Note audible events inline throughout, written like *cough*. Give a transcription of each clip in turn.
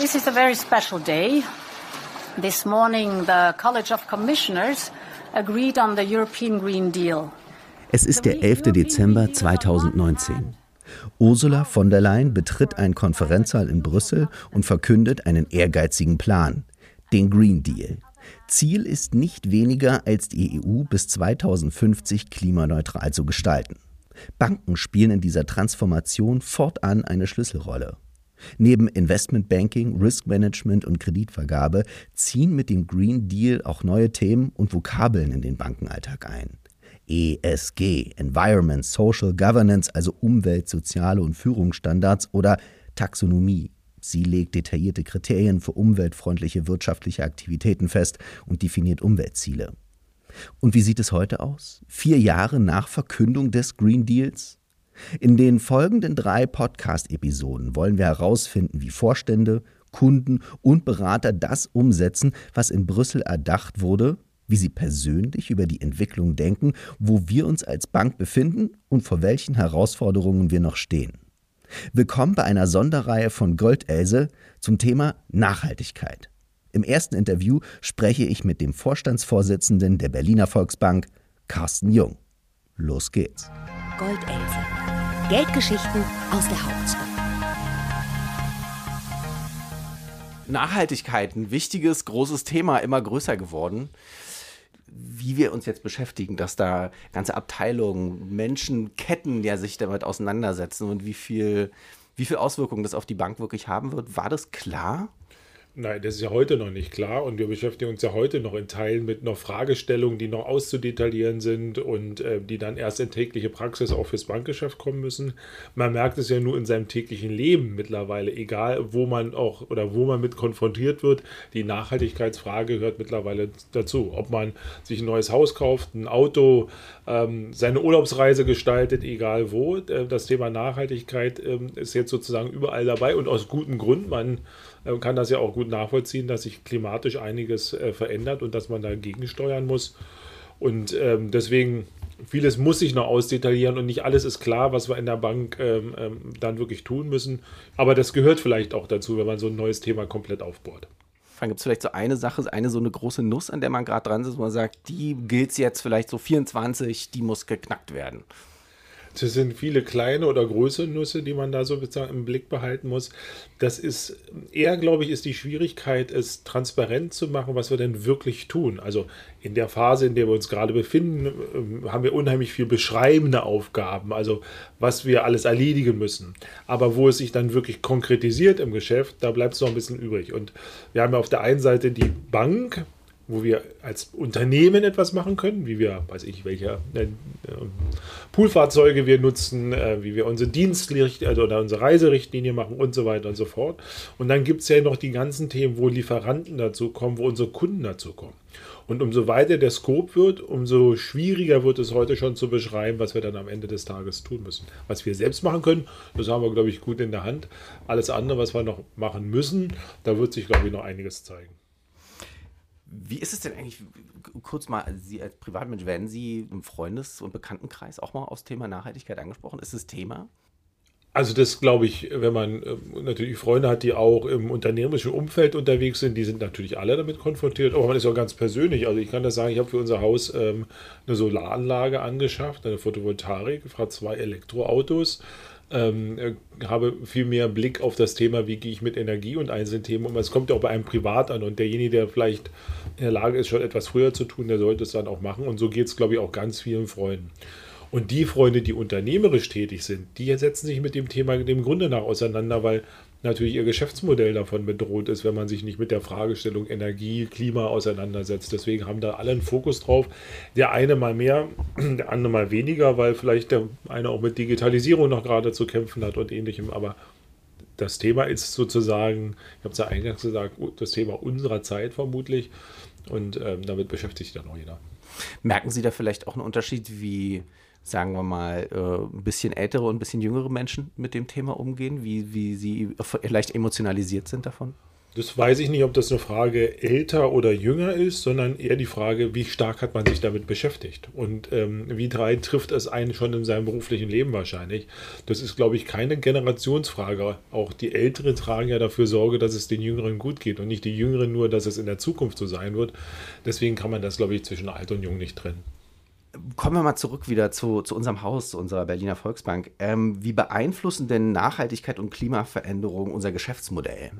This is a very special day. This morning, the College of Commissioners agreed on the European Green Deal. Es ist der 11. Dezember 2019. Ursula von der Leyen betritt einen Konferenzsaal in Brüssel und verkündet einen ehrgeizigen Plan, den Green Deal. Ziel ist nicht weniger als die EU bis 2050 klimaneutral zu gestalten. Banken spielen in dieser Transformation fortan eine Schlüsselrolle. Neben Investmentbanking, Risk Management und Kreditvergabe ziehen mit dem Green Deal auch neue Themen und Vokabeln in den Bankenalltag ein. ESG, Environment, Social Governance, also Umwelt, soziale und Führungsstandards oder Taxonomie. Sie legt detaillierte Kriterien für umweltfreundliche wirtschaftliche Aktivitäten fest und definiert Umweltziele. Und wie sieht es heute aus? Vier Jahre nach Verkündung des Green Deals? In den folgenden drei Podcast-Episoden wollen wir herausfinden, wie Vorstände, Kunden und Berater das umsetzen, was in Brüssel erdacht wurde, wie sie persönlich über die Entwicklung denken, wo wir uns als Bank befinden und vor welchen Herausforderungen wir noch stehen. Willkommen bei einer Sonderreihe von Goldelse zum Thema Nachhaltigkeit. Im ersten Interview spreche ich mit dem Vorstandsvorsitzenden der Berliner Volksbank, Carsten Jung. Los geht's. Goldelse. Geldgeschichten aus der Hauptstadt. Nachhaltigkeit, ein wichtiges, großes Thema, immer größer geworden. Wie wir uns jetzt beschäftigen, dass da ganze Abteilungen, Menschenketten ja sich damit auseinandersetzen und wie viel, wie viel Auswirkungen das auf die Bank wirklich haben wird, war das klar? Nein, das ist ja heute noch nicht klar und wir beschäftigen uns ja heute noch in Teilen mit noch Fragestellungen, die noch auszudetaillieren sind und äh, die dann erst in tägliche Praxis auch fürs Bankgeschäft kommen müssen. Man merkt es ja nur in seinem täglichen Leben mittlerweile, egal wo man auch oder wo man mit konfrontiert wird. Die Nachhaltigkeitsfrage gehört mittlerweile dazu. Ob man sich ein neues Haus kauft, ein Auto, ähm, seine Urlaubsreise gestaltet, egal wo. Äh, das Thema Nachhaltigkeit äh, ist jetzt sozusagen überall dabei und aus gutem Grund. Man äh, kann das ja auch gut nachvollziehen, dass sich klimatisch einiges äh, verändert und dass man dagegen steuern muss. Und ähm, deswegen, vieles muss sich noch ausdetaillieren und nicht alles ist klar, was wir in der Bank ähm, ähm, dann wirklich tun müssen. Aber das gehört vielleicht auch dazu, wenn man so ein neues Thema komplett aufbaut. Gibt es vielleicht so eine Sache, eine so eine große Nuss, an der man gerade dran ist, wo man sagt, die gilt jetzt vielleicht so 24, die muss geknackt werden? Das sind viele kleine oder größere Nüsse, die man da so im Blick behalten muss. Das ist eher, glaube ich, ist die Schwierigkeit, es transparent zu machen, was wir denn wirklich tun. Also in der Phase, in der wir uns gerade befinden, ähm, haben wir unheimlich viel beschreibende Aufgaben, also was wir alles erledigen müssen. Aber wo es sich dann wirklich konkretisiert im Geschäft, da bleibt es noch ein bisschen übrig. Und wir haben ja auf der einen Seite die Bank, wo wir als Unternehmen etwas machen können, wie wir, weiß ich, welche äh, Poolfahrzeuge wir nutzen, äh, wie wir unsere Dienstrichtlinie also, oder unsere Reiserichtlinie machen und so weiter und so fort. Und dann gibt es ja noch die ganzen Themen, wo Lieferanten dazu kommen, wo unsere Kunden dazu kommen. Und umso weiter der Scope wird, umso schwieriger wird es heute schon zu beschreiben, was wir dann am Ende des Tages tun müssen. Was wir selbst machen können, das haben wir, glaube ich, gut in der Hand. Alles andere, was wir noch machen müssen, da wird sich, glaube ich, noch einiges zeigen. Wie ist es denn eigentlich, kurz mal, Sie als Privatmensch, werden Sie im Freundes- und Bekanntenkreis auch mal aufs Thema Nachhaltigkeit angesprochen? Ist es Thema? Also das glaube ich, wenn man äh, natürlich Freunde hat, die auch im unternehmerischen Umfeld unterwegs sind, die sind natürlich alle damit konfrontiert. Aber man ist auch ganz persönlich. Also ich kann das sagen, ich habe für unser Haus ähm, eine Solaranlage angeschafft, eine Photovoltaik, fahre zwei Elektroautos ähm, äh, habe viel mehr Blick auf das Thema, wie gehe ich mit Energie und einzelnen Themen um. Es kommt ja auch bei einem privat an und derjenige, der vielleicht in der Lage ist, schon etwas früher zu tun, der sollte es dann auch machen. Und so geht es, glaube ich, auch ganz vielen Freunden. Und die Freunde, die unternehmerisch tätig sind, die setzen sich mit dem Thema dem Grunde nach auseinander, weil natürlich ihr Geschäftsmodell davon bedroht ist, wenn man sich nicht mit der Fragestellung Energie, Klima auseinandersetzt. Deswegen haben da alle einen Fokus drauf. Der eine mal mehr, *clears throat* der andere mal weniger, weil vielleicht der eine auch mit Digitalisierung noch gerade zu kämpfen hat und ähnlichem. Aber das Thema ist sozusagen, ich habe es ja eingangs gesagt, das Thema unserer Zeit vermutlich. Und ähm, damit beschäftigt sich dann auch jeder. Merken Sie da vielleicht auch einen Unterschied, wie sagen wir mal, äh, ein bisschen ältere und ein bisschen jüngere Menschen mit dem Thema umgehen, wie, wie sie vielleicht emotionalisiert sind davon? Das weiß ich nicht, ob das eine Frage älter oder jünger ist, sondern eher die Frage, wie stark hat man sich damit beschäftigt und ähm, wie drei trifft es einen schon in seinem beruflichen Leben wahrscheinlich. Das ist, glaube ich, keine Generationsfrage. Auch die Älteren tragen ja dafür Sorge, dass es den Jüngeren gut geht und nicht die Jüngeren nur, dass es in der Zukunft so sein wird. Deswegen kann man das, glaube ich, zwischen alt und jung nicht trennen. Kommen wir mal zurück wieder zu, zu unserem Haus, zu unserer Berliner Volksbank. Ähm, wie beeinflussen denn Nachhaltigkeit und Klimaveränderung unser Geschäftsmodell?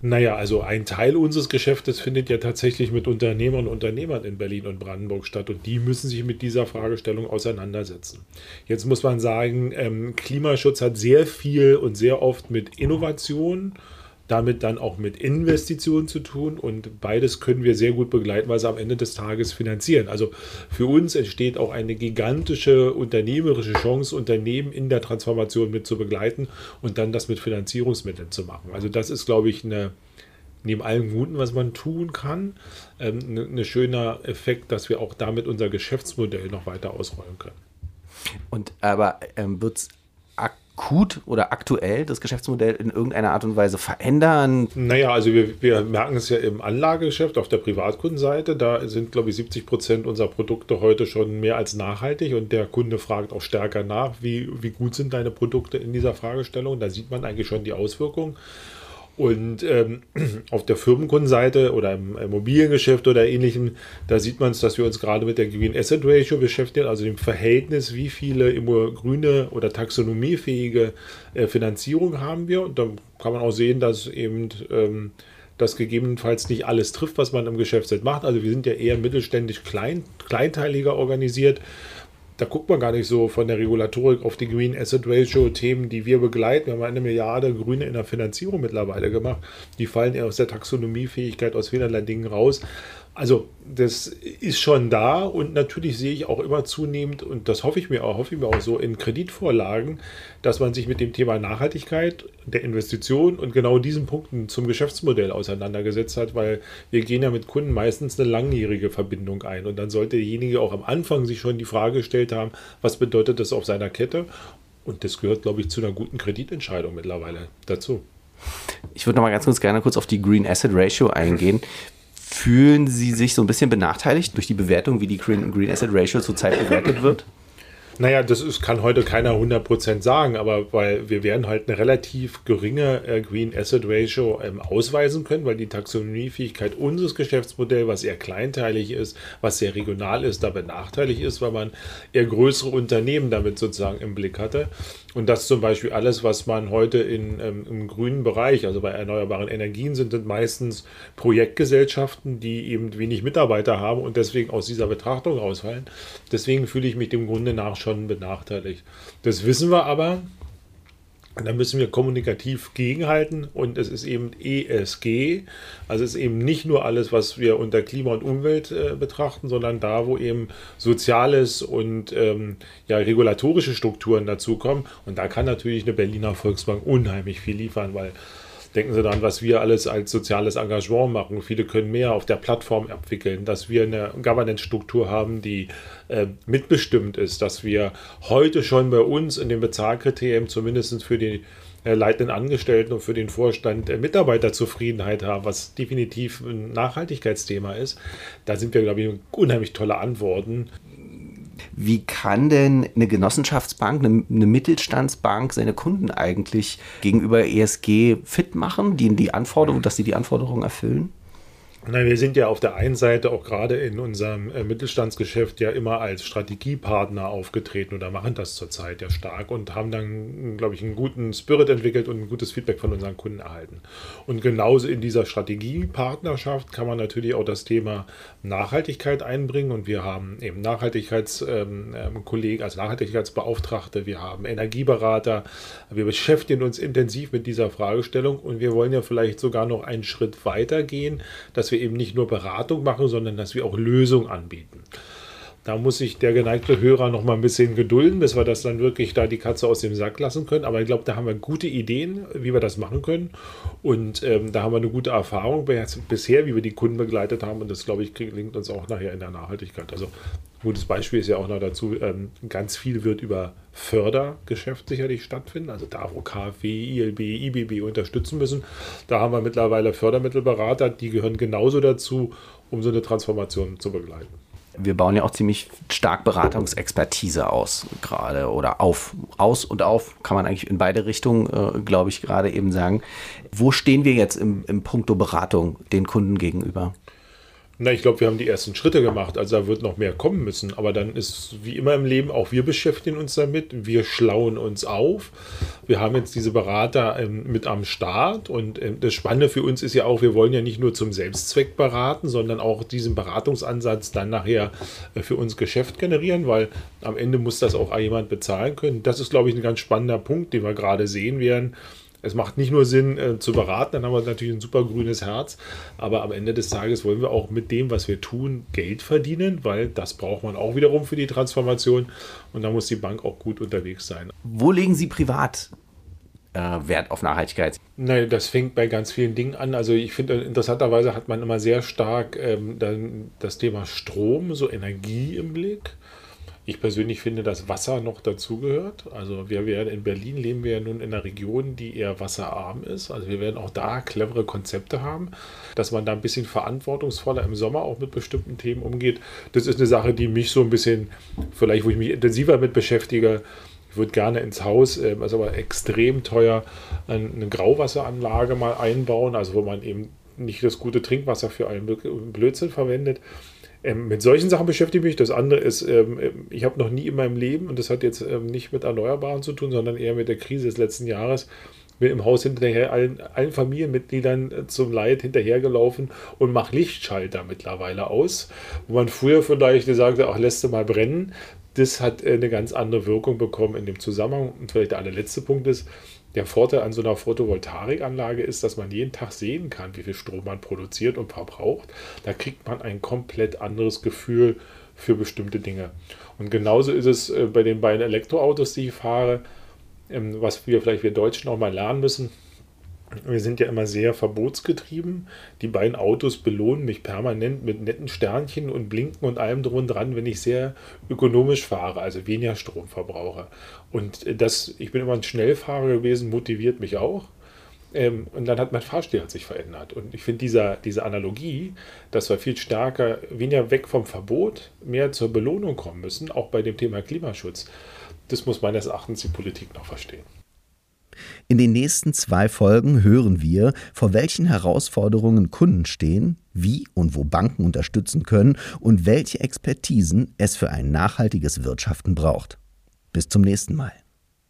Naja, also ein Teil unseres Geschäftes findet ja tatsächlich mit Unternehmern und Unternehmern in Berlin und Brandenburg statt und die müssen sich mit dieser Fragestellung auseinandersetzen. Jetzt muss man sagen, ähm, Klimaschutz hat sehr viel und sehr oft mit Innovation äh, damit dann auch mit Investitionen zu tun und beides können wir sehr gut begleiten, weil sie am Ende des Tages finanzieren. Also für uns entsteht auch eine gigantische unternehmerische Chance, Unternehmen in der Transformation mit zu begleiten und dann das mit Finanzierungsmitteln zu machen. Also das ist, glaube ich, eine neben allem Guten, was man tun kann, ähm, ein ne, ne schöner Effekt, dass wir auch damit unser Geschäftsmodell noch weiter ausrollen können. Und aber ähm, wird es akut oder aktuell das Geschäftsmodell in irgendeiner Art und Weise verändern? Naja, also wir, wir merken es ja im Anlagegeschäft auf der Privatkundenseite. Da sind, glaube ich, 70 Prozent unserer Produkte heute schon mehr als nachhaltig und der Kunde fragt auch stärker nach, wie, wie gut sind deine Produkte in dieser Fragestellung. Da sieht man eigentlich schon die Auswirkungen. Und ähm, *clears throat* auf der Firmenkundenseite oder im Immobiliengeschäft oder ähnlichem, da sieht man es, dass wir uns gerade mit der Green Asset Ratio beschäftigen, also dem Verhältnis, wie viele grüne oder taxonomiefähige äh, Finanzierung haben wir. Und da kann man auch sehen, dass eben ähm, das gegebenenfalls nicht alles trifft, was man im Geschäft macht. Also wir sind ja eher mittelständisch klein, kleinteiliger organisiert da guckt man gar nicht so von der Regulatorik auf die Green Asset Ratio Themen, die wir begleiten. Wir haben eine Milliarde Grüne in der Finanzierung mittlerweile gemacht. Die fallen eher aus der Taxonomiefähigkeit aus vielerlei Dingen raus. Also das ist schon da und natürlich sehe ich auch immer zunehmend, und das hoffe ich mir auch, hoffe ich mir auch so in Kreditvorlagen, dass man sich mit dem Thema Nachhaltigkeit, der Investition und genau diesen Punkten zum Geschäftsmodell auseinandergesetzt hat, weil wir gehen ja mit Kunden meistens eine langjährige Verbindung ein. Und dann sollte derjenige auch am Anfang sich schon die Frage gestellt haben, was bedeutet das auf seiner Kette? Und das gehört, glaube ich, zu einer guten Kreditentscheidung mittlerweile dazu. Ich würde noch mal ganz kurz gerne kurz auf die Green Asset Ratio eingehen. Fühlen Sie sich so ein bisschen benachteiligt durch die Bewertung, wie die Green, Green Asset Ratio zurzeit bewertet wird? Naja, das ist, kann heute keiner 100% sagen, aber weil wir werden halt eine relativ geringe äh, Green Asset Ratio ähm, ausweisen können, weil die Taxonomiefähigkeit unseres Geschäftsmodells, was eher kleinteilig ist, was sehr regional ist, da benachteiligt ist, weil man eher größere Unternehmen damit sozusagen im Blick hatte. Und das zum Beispiel alles, was man heute in, ähm, im grünen Bereich, also bei erneuerbaren Energien, sind, sind meistens Projektgesellschaften, die eben wenig Mitarbeiter haben und deswegen aus dieser Betrachtung rausfallen. Deswegen fühle ich mich dem Grunde nach schon benachteiligt. Das wissen wir aber, da müssen wir kommunikativ gegenhalten und es ist eben ESG, also es ist eben nicht nur alles, was wir unter Klima und Umwelt äh, betrachten, sondern da, wo eben Soziales und ähm, ja, regulatorische Strukturen dazukommen. Und da kann natürlich eine Berliner Volksbank unheimlich viel liefern, weil Denken Sie daran, was wir alles als soziales Engagement machen. Viele können mehr auf der Plattform abwickeln, dass wir eine Governance-Struktur haben, die äh, mitbestimmt ist, dass wir heute schon bei uns in den Bezahlkriterien zumindest für die äh, leitenden Angestellten und für den Vorstand äh, Mitarbeiterzufriedenheit haben, was definitiv ein Nachhaltigkeitsthema ist. Da sind wir, glaube ich, unheimlich tolle Antworten. Wie kann denn eine Genossenschaftsbank, eine, eine, Mittelstandsbank seine Kunden eigentlich gegenüber ESG fit machen, die die Anforderungen, dass sie die Anforderungen erfüllen? Na, wir sind ja auf der einen Seite auch gerade in unserem äh, Mittelstandsgeschäft ja immer als Strategiepartner aufgetreten oder machen das zurzeit ja stark und haben dann, glaube ich, einen guten Spirit entwickelt und ein gutes Feedback von unseren Kunden erhalten. Und genauso in dieser Strategiepartnerschaft kann man natürlich auch das Thema Nachhaltigkeit einbringen und wir haben eben Nachhaltigkeitskollegen, ähm, ähm also Nachhaltigkeitsbeauftragte, wir haben Energieberater, wir beschäftigen uns intensiv mit dieser Fragestellung und wir wollen ja vielleicht sogar noch einen Schritt weiter gehen, dass wir eben nicht nur Beratung machen, sondern dass wir auch Lösungen anbieten. Da muss sich der geneigte Hörer noch mal ein bisschen gedulden, bis wir das dann wirklich da die Katze aus dem Sack lassen können. Aber ich glaube, da haben wir gute Ideen, wie wir das machen können. Und ähm, da haben wir eine gute Erfahrung bisher, wie wir die Kunden begleitet haben. Und das, glaube ich, gelingt uns auch nachher in der Nachhaltigkeit. Also ein gutes Beispiel ist ja auch noch dazu, ähm, ganz viel wird über Fördergeschäft sicherlich stattfinden. Also da, wo KfW, ILB, IBB unterstützen müssen, da haben wir mittlerweile Fördermittelberater, die gehören genauso dazu, um so eine Transformation zu begleiten wir bauen ja auch ziemlich stark Beratungsexpertise aus, gerade oder auf. Aus und auf kann man eigentlich in beide Richtungen, äh, glaube ich, gerade eben sagen. Wo stehen wir jetzt im, im Punkto Beratung den Kunden gegenüber? Na, ich glaube, wir haben die ersten Schritte gemacht. Also da wird noch mehr kommen müssen. Aber dann ist wie immer im Leben, auch wir beschäftigen uns damit. Wir schlauen uns auf. Wir haben jetzt diese Berater ähm, mit am Start. Und ähm, das Spannende für uns ist ja auch, wir wollen ja nicht nur zum Selbstzweck beraten, sondern auch diesen Beratungsansatz dann nachher äh, für uns Geschäft generieren, weil am Ende muss das auch jemand bezahlen können. Das ist, glaube ich, ein ganz spannender Punkt, den wir gerade sehen werden es macht nicht nur Sinn äh, zu beraten, dann haben wir natürlich ein super grünes Herz, aber am Ende des Tages wollen wir auch mit dem, was wir tun, Geld verdienen, weil das braucht man auch wiederum für die Transformation und da muss die Bank auch gut unterwegs sein. Wo legen Sie privat äh, Wert auf Nachhaltigkeit? Nein, das fängt bei ganz vielen Dingen an. Also ich finde, interessanterweise hat man immer sehr stark ähm, das Thema Strom, so Energie im Blick. Ich persönlich finde, dass Wasser noch dazugehört. Also wir werden in Berlin leben wir ja nun in einer Region, die eher wasserarm ist. Also wir werden auch da clevere Konzepte haben, dass man da ein bisschen verantwortungsvoller im Sommer auch mit bestimmten Themen umgeht. Das ist eine Sache, die mich so ein bisschen, vielleicht wo ich mich intensiver mit beschäftige, ich würde gerne ins Haus, äh, ist aber extrem teuer, eine Grauwasseranlage mal einbauen, also wo man eben nicht das gute Trinkwasser für allen Blödsinn verwendet. Ähm, mit solchen Sachen beschäftige ich mich. Das andere ist, ähm, ich habe noch nie in meinem Leben, und das hat jetzt ähm, nicht mit Erneuerbaren zu tun, sondern eher mit der Krise des letzten Jahres, bin im Haus hinterher allen, allen Familienmitgliedern äh, zum Leid hinterhergelaufen und mache Lichtschalter mittlerweile aus. Wo man früher vielleicht gesagt hat, ach, lässt du mal brennen. Das hat äh, eine ganz andere Wirkung bekommen in dem Zusammenhang. Und vielleicht der allerletzte Punkt ist, der Vorteil an so einer Photovoltaikanlage ist, dass man jeden Tag sehen kann, wie viel Strom man produziert und verbraucht. Da kriegt man ein komplett anderes Gefühl für bestimmte Dinge. Und genauso ist es äh, bei den beiden Elektroautos, die ich fahre, ähm, was wir vielleicht wir Deutschen auch mal lernen müssen. Wir sind ja immer sehr verbotsgetrieben. Die beiden Autos belohnen mich permanent mit netten Sternchen und Blinken und allem drum und dran, wenn ich sehr ökonomisch fahre, also weniger Strom verbrauche. Und das, ich bin immer ein Schnellfahrer gewesen, motiviert mich auch. Ähm, und dann hat mein Fahrstil hat sich verändert. Und ich finde dieser, diese Analogie, dass wir viel stärker, weniger weg vom Verbot, mehr zur Belohnung kommen müssen, auch bei dem Thema Klimaschutz, das muss meines Erachtens die Politik noch verstehen. In den nächsten zwei Folgen hören wir, vor welchen Herausforderungen Kunden stehen, wie und wo Banken unterstützen können und welche Expertisen es für ein nachhaltiges Wirtschaften braucht. Bis zum nächsten Mal.